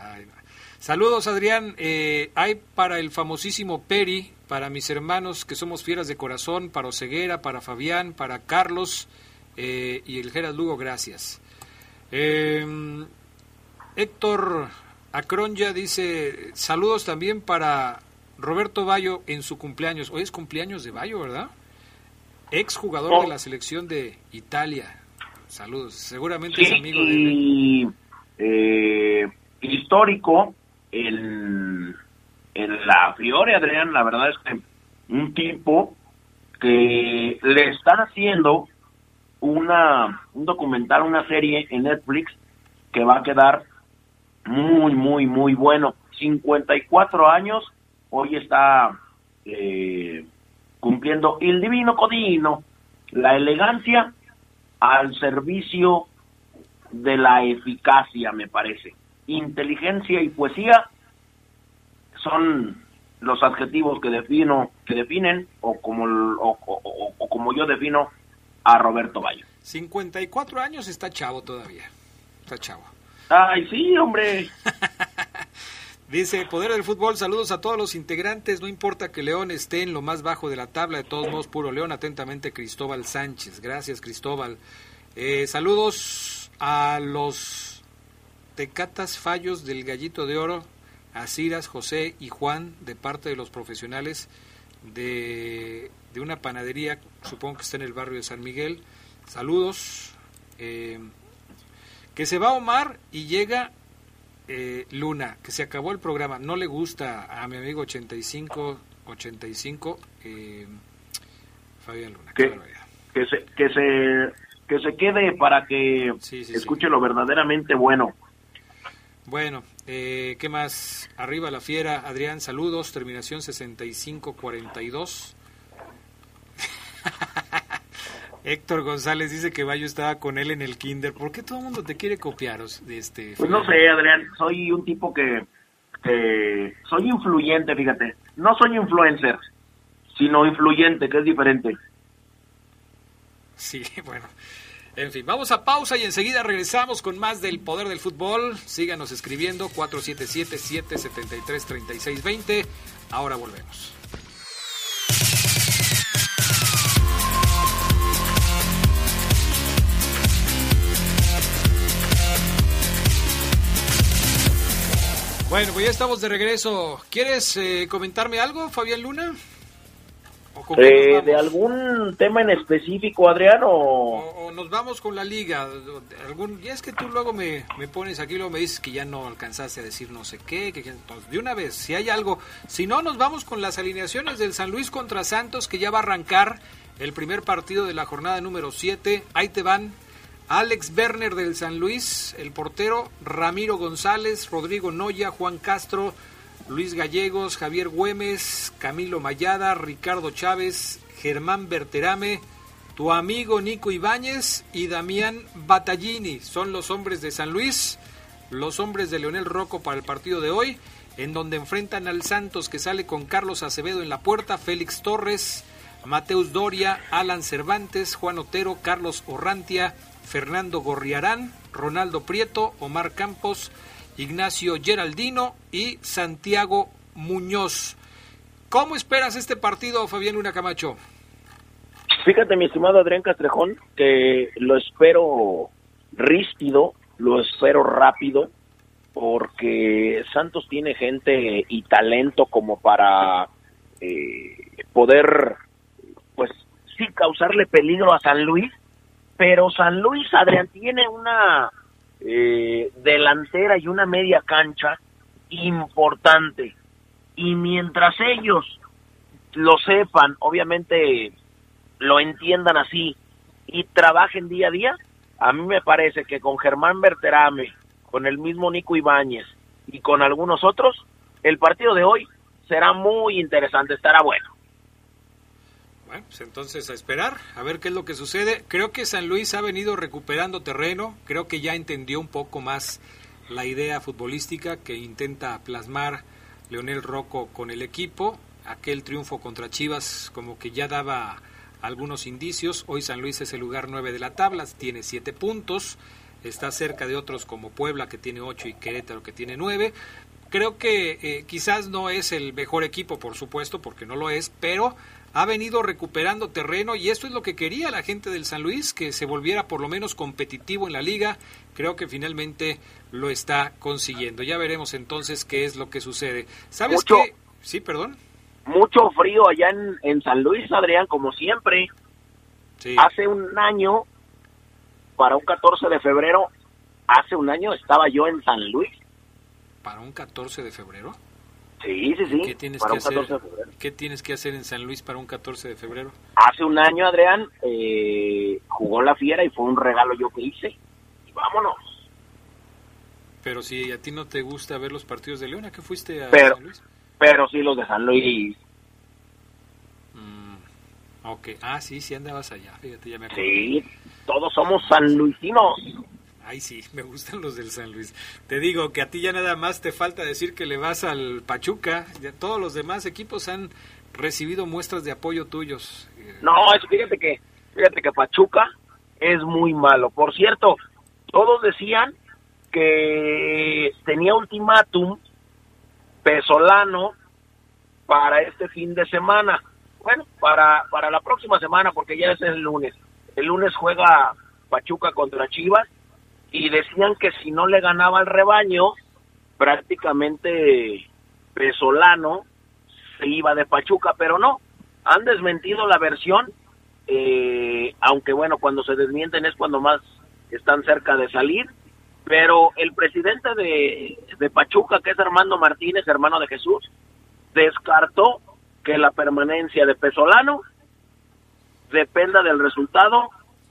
Saludos, Adrián. Eh, hay para el famosísimo Peri, para mis hermanos que somos fieras de corazón, para Oseguera, para Fabián, para Carlos eh, y el Gerard Lugo, gracias. Eh, Héctor Acronya dice, saludos también para Roberto Bayo en su cumpleaños. Hoy es cumpleaños de Bayo, ¿verdad? Ex jugador de oh. la selección de Italia. Saludos, seguramente es amigo de y, eh, histórico en, en la Fiore, Adrián, la verdad es que un tipo que le están haciendo una un documental, una serie en Netflix que va a quedar muy, muy, muy bueno. 54 años, hoy está eh, cumpliendo el divino codino, la elegancia al servicio de la eficacia, me parece. Inteligencia y poesía son los adjetivos que defino, que definen o como o, como yo defino a Roberto Bayo. 54 años está chavo todavía. Está chavo. Ay, sí, hombre. Dice Poder del Fútbol, saludos a todos los integrantes, no importa que León esté en lo más bajo de la tabla, de todos modos, puro León, atentamente Cristóbal Sánchez. Gracias, Cristóbal. Eh, saludos a los Tecatas Fallos del Gallito de Oro, a Ciras, José y Juan, de parte de los profesionales de, de una panadería, supongo que está en el barrio de San Miguel. Saludos. Eh, que se va Omar y llega eh, Luna, que se acabó el programa, no le gusta a mi amigo 85, 85, eh, Fabián Luna. Que, que, se, que, se, que se quede para que escuche lo verdaderamente bueno. Bueno, Eh, ¿Qué más? Arriba la fiera, Adrián, saludos, terminación 6542. Héctor González dice que Bayo estaba con él en el kinder. ¿Por qué todo el mundo te quiere copiar? De este, pues no sé, Adrián, soy un tipo que, que soy influyente, fíjate. No soy influencer, sino influyente, que es diferente. Sí, bueno. En fin, vamos a pausa y enseguida regresamos con más del poder del fútbol. Síganos escribiendo 477-773-3620. Ahora volvemos. Bueno, pues ya estamos de regreso. ¿Quieres eh, comentarme algo, Fabián Luna? Eh, ¿De algún tema en específico, Adriano? O, nos vamos con la liga. Algún, y es que tú luego me, pones aquí, luego me dices que ya no alcanzaste a decir no sé qué. Que, entonces, de una vez, si hay algo. Si no, nos vamos con las alineaciones del San Luis contra Santos, que ya va a arrancar el primer partido de la jornada número 7. Ahí te van. Alex Werner del San Luis, el portero, Ramiro González, Rodrigo Noya, Juan Castro, Luis Gallegos, Javier Güemes, Camilo Mayada, Ricardo Chávez, Germán Berterame, tu amigo Nico Ibáñez y Damián Battaglini. Son los hombres de San Luis, los hombres de Leonel Rocco para el partido de hoy, en donde enfrentan al Santos que sale con Carlos Acevedo en la puerta, Félix Torres, Mateus Doria, Alan Cervantes, Juan Otero, Carlos Orrantia, Fernando Gorriarán, Ronaldo Prieto, Omar Campos, Ignacio Geraldino y Santiago Muñoz. ¿Cómo esperas este partido, Fabián Luna Camacho? Fíjate, mi estimado Adrián Castrejón, que lo espero ríspido, lo espero rápido, porque Santos tiene gente y talento como para eh, poder, sí, causarle peligro a San Luis, pero San Luis, Adrián, tiene una eh, delantera y una media cancha importante. Y mientras ellos lo sepan, obviamente lo entiendan así y trabajen día a día, a mí me parece que con Germán Berterame, con el mismo Nico Ibáñez y con algunos otros, el partido de hoy será muy interesante, estará bueno. Bueno, pues entonces a esperar, a ver qué es lo que sucede. Creo que San Luis ha venido recuperando terreno, creo que ya entendió un poco más la idea futbolística que intenta plasmar Leonel Rocco con el equipo. Aquel triunfo contra Chivas como que ya daba algunos indicios. Hoy San Luis es el lugar 9 de la tabla, tiene 7 puntos. Está cerca de otros como Puebla que tiene 8 y Querétaro que tiene 9. Creo que eh, quizás no es el mejor equipo, por supuesto, porque no lo es, pero ha venido recuperando terreno y esto es lo que quería la gente del San Luis, que se volviera por lo menos competitivo en la liga. Creo que finalmente lo está consiguiendo. Ya veremos entonces qué es lo que sucede. ¿Sabes qué? Sí, perdón. Mucho frío allá en, San Luis, Adrián, como siempre. Hace un año, para un 14 de febrero, hace un año estaba yo en San Luis. ¿Para un 14 de febrero? Sí, sí, sí. ¿Qué tienes, que hacer, ¿Qué tienes que hacer en San Luis para un 14 de febrero? Hace un año, Adrián, eh, jugó la fiera y fue un regalo yo que hice. Y vámonos. Pero si a ti no te gusta ver los partidos de León, ¿a qué fuiste a pero, San Luis? Pero sí los de San Luis. Mm, ok. Ah, sí, sí andabas allá. Fíjate, ya me acuerdo. Sí, todos somos sanluisinos. Ay, sí, me gustan los del San Luis. Te digo que a ti ya nada más te falta decir que le vas al Pachuca. Ya todos los demás equipos han recibido muestras de apoyo tuyos. No, fíjate que, fíjate que Pachuca es muy malo. Por cierto, todos decían que tenía ultimátum Pesolano para este fin de semana. Bueno, para, para la próxima semana, porque ya es el lunes. El lunes juega Pachuca contra Chivas y decían que si no le ganaba al rebaño, prácticamente Pesolano se iba de Pachuca, pero no, han desmentido la versión, eh, aunque bueno, cuando se desmienten es cuando más están cerca de salir, pero el presidente de, de Pachuca, que es Armando Martínez, hermano de Jesús, descartó que la permanencia de Pesolano dependa del resultado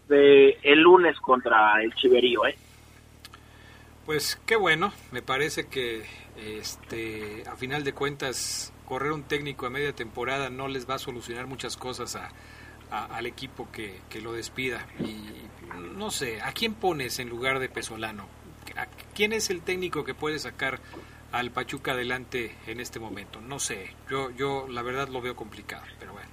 de el lunes contra el Chiverío, ¿eh? Pues qué bueno, me parece que este a final de cuentas correr un técnico a media temporada no les va a solucionar muchas cosas a, al equipo que, que, lo despida. Y no sé, ¿a quién pones en lugar de Pesolano? ¿Quién es el técnico que puede sacar al Pachuca adelante en este momento? No sé, yo, yo la verdad lo veo complicado, pero bueno.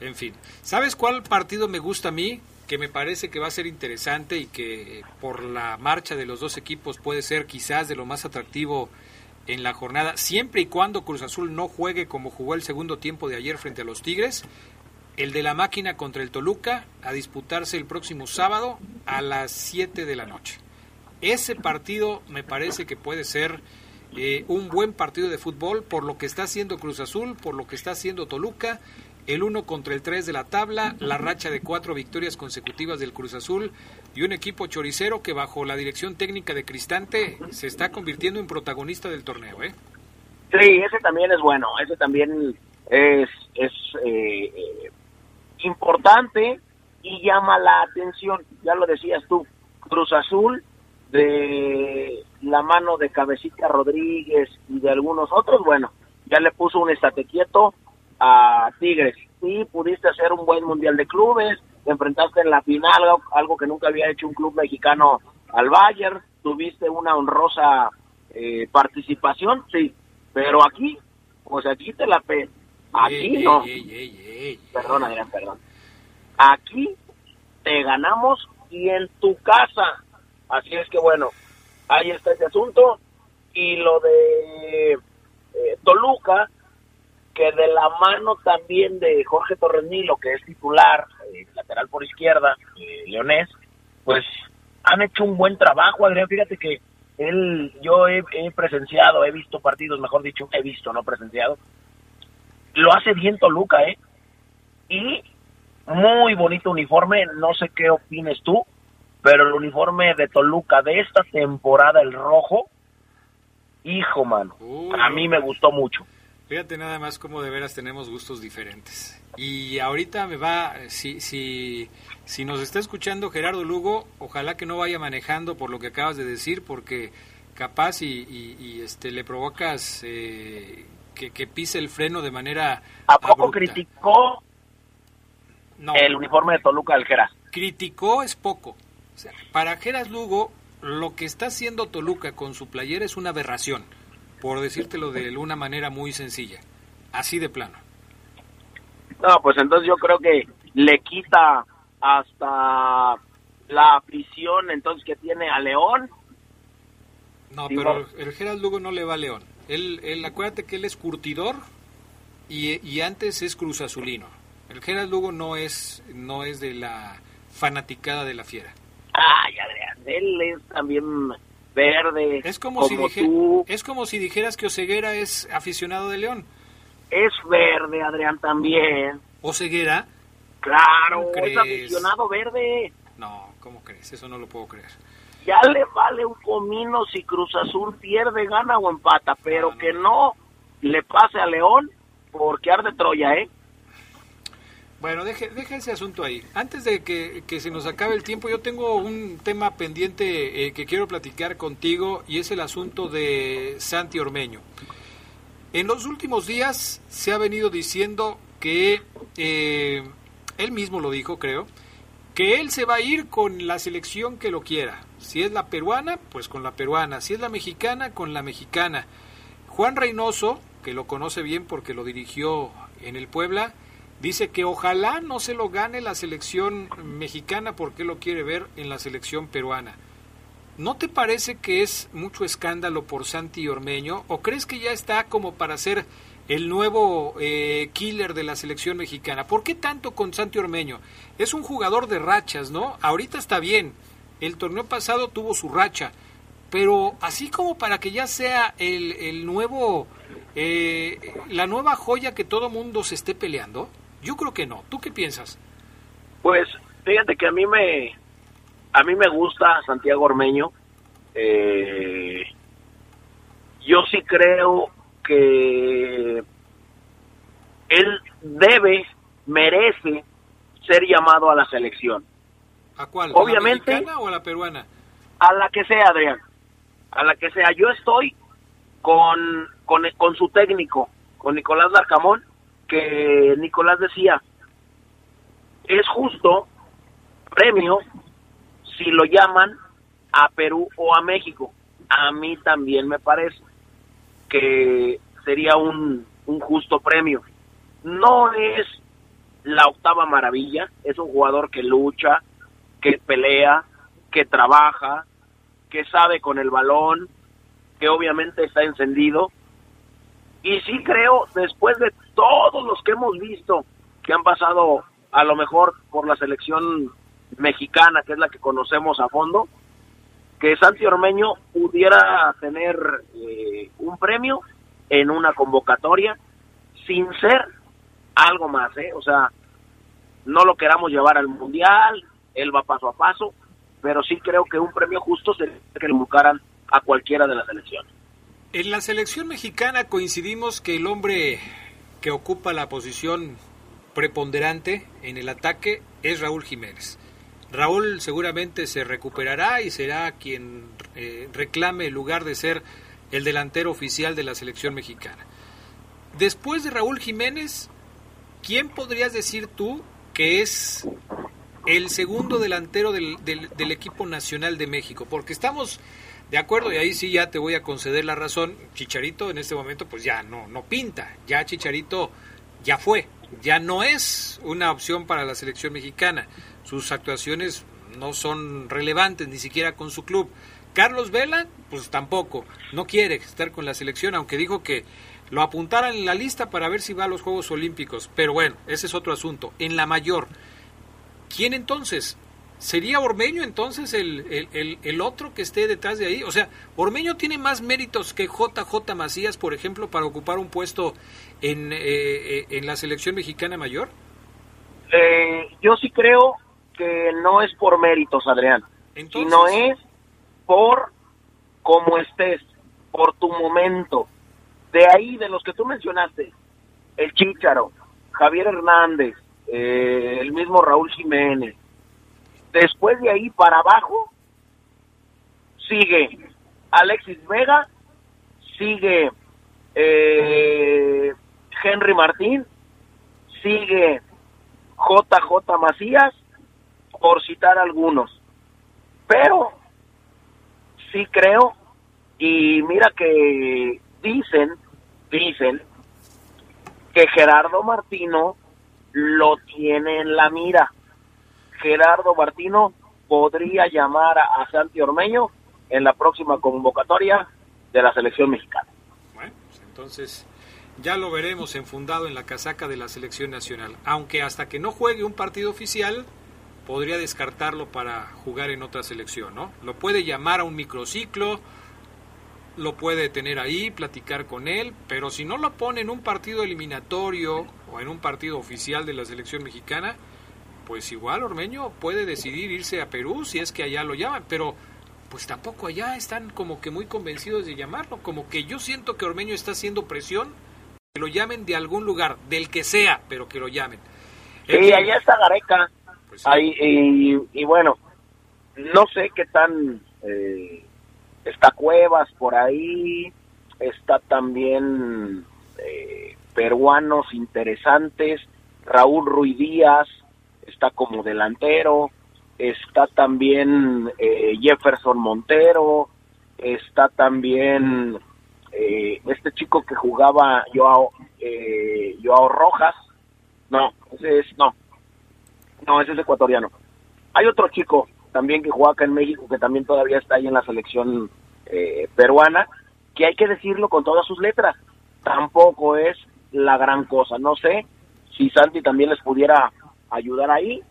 En fin, ¿sabes cuál partido me gusta a mí? Que me parece que va a ser interesante y que por la marcha de los dos equipos puede ser quizás de lo más atractivo en la jornada, siempre y cuando Cruz Azul no juegue como jugó el segundo tiempo de ayer frente a los Tigres, el de la máquina contra el Toluca, a disputarse el próximo sábado a las 7 de la noche. Ese partido me parece que puede ser eh, un buen partido de fútbol por lo que está haciendo Cruz Azul, por lo que está haciendo Toluca, el 1 contra el 3 de la tabla, la racha de cuatro victorias consecutivas del Cruz Azul y un equipo choricero que bajo la dirección técnica de Cristante se está convirtiendo en protagonista del torneo. ¿eh? Sí, ese también es bueno, ese también es, es eh, importante y llama la atención, ya lo decías tú, Cruz Azul de la mano de Cabecita Rodríguez y de algunos otros, bueno, ya le puso un estate quieto a Tigres. Sí, pudiste hacer un buen mundial de clubes, te enfrentaste en la final, algo que nunca había hecho un club mexicano al Bayern, tuviste una honrosa eh, participación, sí, pero aquí, pues aquí te la pe... Aquí no. perdón, Adrián, perdón. Aquí te ganamos y en tu casa. Así es que bueno, ahí está ese asunto. Y lo de eh, Toluca, que de la mano también de Jorge Torres Nilo, que es titular, eh, lateral por izquierda, eh, leonés, pues han hecho un buen trabajo, Adrián. Fíjate que él, yo he, presenciado, he visto partidos, mejor dicho, he visto, no presenciado. Lo hace bien Toluca, ¿eh? Y muy bonito uniforme, no sé qué opines tú, pero el uniforme de Toluca de esta temporada, el rojo, hijo, mano, a mí me gustó mucho. Fíjate nada más cómo de veras tenemos gustos diferentes. Y ahorita me va, si, si, si nos está escuchando Gerardo Lugo, ojalá que no vaya manejando por lo que acabas de decir, porque capaz y, este le provocas eh, que, que, pise el freno de manera... ¿A poco criticó el uniforme de Toluca del Geras? Criticó es poco. para Geras Lugo, lo que está haciendo Toluca con su playera es una aberración por decírtelo de una manera muy sencilla, así de plano. No, pues entonces yo creo que le quita hasta la afición entonces que tiene a León. No, pero el Gerald Lugo no le va a León. Él, él, acuérdate que él es curtidor y, y antes es cruz azulino. El Gerald Lugo no es, no es de la fanaticada de la fiera. Ay, Adrián, él es también verde. Es como, si es como si dijeras que Oseguera es aficionado de León. Es verde, Adrián, también. ¿Oseguera? Claro, es aficionado verde. No, ¿cómo crees? Eso no lo puedo creer. Ya le vale un comino si Cruz Azul pierde, gana o empata, pero que no le pase a León porque arde Troya, ¿eh? Bueno, deje, deje, ese asunto ahí. Antes de que, se nos acabe el tiempo, yo tengo un tema pendiente eh, que quiero platicar contigo y es el asunto de Santi Ormeño. En los últimos días se ha venido diciendo que, eh, él mismo lo dijo creo, que él se va a ir con la selección que lo quiera. Si es la peruana, pues con la peruana. Si es la mexicana, con la mexicana. Juan Reynoso, que lo conoce bien porque lo dirigió en el Puebla, Dice que ojalá no se lo gane la selección mexicana porque lo quiere ver en la selección peruana. ¿No te parece que es mucho escándalo por Santi Ormeño? ¿O crees que ya está como para ser el nuevo eh, killer de la selección mexicana? ¿Por qué tanto con Santi Ormeño? Es un jugador de rachas, ¿no? Ahorita está bien. El torneo pasado tuvo su racha. Pero así como para que ya sea el, el nuevo, eh, la nueva joya que todo mundo se esté peleando. Yo creo que no. ¿Tú qué piensas? Pues fíjate que a mí me a mí me gusta Santiago Ormeño. Eh, yo sí creo que él debe, merece ser llamado a la selección. ¿A cuál? Obviamente, ¿A la mexicana o a la peruana? A la que sea, Adrián. a la que sea. Yo estoy con, con, con su técnico, con Nicolás Larcamón, que Nicolás decía, es justo premio si lo llaman a Perú o a México. A mí también me parece que sería un, un justo premio. No es la octava maravilla, es un jugador que lucha, que pelea, que trabaja, que sabe con el balón, que obviamente está encendido. Y sí creo, después de todos los que hemos visto que han pasado a lo mejor por la selección mexicana, que es la que conocemos a fondo, que Santi Ormeño pudiera tener eh, un premio en una convocatoria sin ser algo más, ¿eh? O sea, no lo queramos llevar al mundial, él va paso a paso, pero sí creo que un premio justo sería que le buscaran a cualquiera de las elecciones. En la selección mexicana coincidimos que el hombre que ocupa la posición preponderante en el ataque es Raúl Jiménez. Raúl seguramente se recuperará y será quien eh, reclame el lugar de ser el delantero oficial de la selección mexicana. Después de Raúl Jiménez, ¿quién podrías decir tú que es el segundo delantero del, del, equipo nacional de México? Porque estamos de acuerdo, y ahí sí ya te voy a conceder la razón. Chicharito en este momento pues ya no, no pinta, ya Chicharito ya fue, ya no es una opción para la selección mexicana. Sus actuaciones no son relevantes, ni siquiera con su club. Carlos Vela, pues tampoco, no quiere estar con la selección, aunque dijo que lo apuntaran en la lista para ver si va a los Juegos Olímpicos. Pero bueno, ese es otro asunto. En la mayor, ¿quién entonces? ¿Sería Ormeño entonces el, el, otro que esté detrás de ahí? O sea, ¿Ormeño tiene más méritos que JJ Macías, por ejemplo, para ocupar un puesto en, eh, eh, en la selección mexicana mayor? Eh, yo sí creo que no es por méritos, Adrián, sino es por cómo estés, por tu momento. De ahí, de los que tú mencionaste, el Chícharo, Javier Hernández, el mismo Raúl Jiménez, Después de ahí para abajo sigue Alexis Vega, sigue eh, Henry Martín, sigue JJ Macías, por citar algunos. Pero sí creo, y mira que dicen, dicen que Gerardo Martino lo tiene en la mira. Gerardo Martino podría llamar a, Santi Ormeño en la próxima convocatoria de la selección mexicana. Bueno, pues entonces ya lo veremos enfundado en la casaca de la selección nacional, aunque hasta que no juegue un partido oficial podría descartarlo para jugar en otra selección, ¿no? Lo puede llamar a un microciclo, lo puede tener ahí, platicar con él, pero si no lo pone en un partido eliminatorio o en un partido oficial de la selección mexicana, pues igual Ormeño puede decidir irse a Perú si es que allá lo llaman, pero pues tampoco allá están como que muy convencidos de llamarlo, como que yo siento que Ormeño está haciendo presión que lo llamen de algún lugar, del que sea, pero que lo llamen. Sí, allá está Gareca, pues ahí, y, bueno, no sé qué tan... Eh, está Cuevas por ahí, está también eh, peruanos interesantes, Raúl Ruiz Díaz, está como delantero, está también eh, Jefferson Montero, está también eh, este chico que jugaba Joao, eh, Joao Rojas, no, ese es, no, no, ese es ecuatoriano. Hay otro chico también que juega acá en México, que también todavía está ahí en la selección eh, peruana, que hay que decirlo con todas sus letras, tampoco es la gran cosa. No sé si Santi también les pudiera ayudar ahí,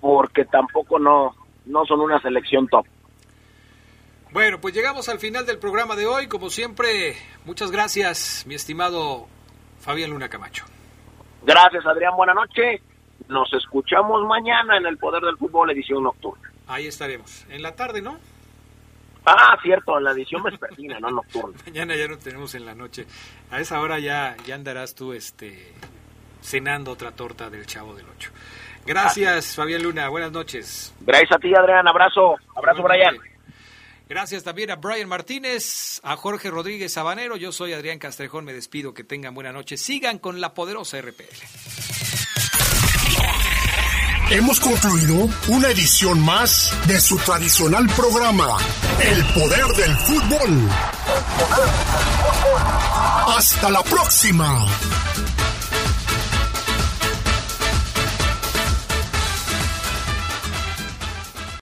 porque tampoco no, no son una selección top. Bueno, pues llegamos al final del programa de hoy. Como siempre, muchas gracias, mi estimado Fabián Luna Camacho. Gracias, Adrián. Buenas noches. Nos escuchamos mañana en el Poder del Fútbol, edición nocturna. Ahí estaremos. En la tarde, ¿no? Ah, cierto, en la edición vespertina, no nocturna. Mañana ya no tenemos en la noche. A esa hora ya, ya andarás tú este, cenando otra torta del Chavo del Ocho. Gracias, Fabián Luna. Buenas noches. Gracias a ti, Adrián. Abrazo. Abrazo, Brian. Gracias también a Brian Martínez, a Jorge Rodríguez Sabanero. Yo soy Adrián Castrejón. Me despido. Que tengan buena noche. Sigan con la poderosa RPL. Hemos concluido una edición más de su tradicional programa, El Poder del Fútbol. Hasta la próxima.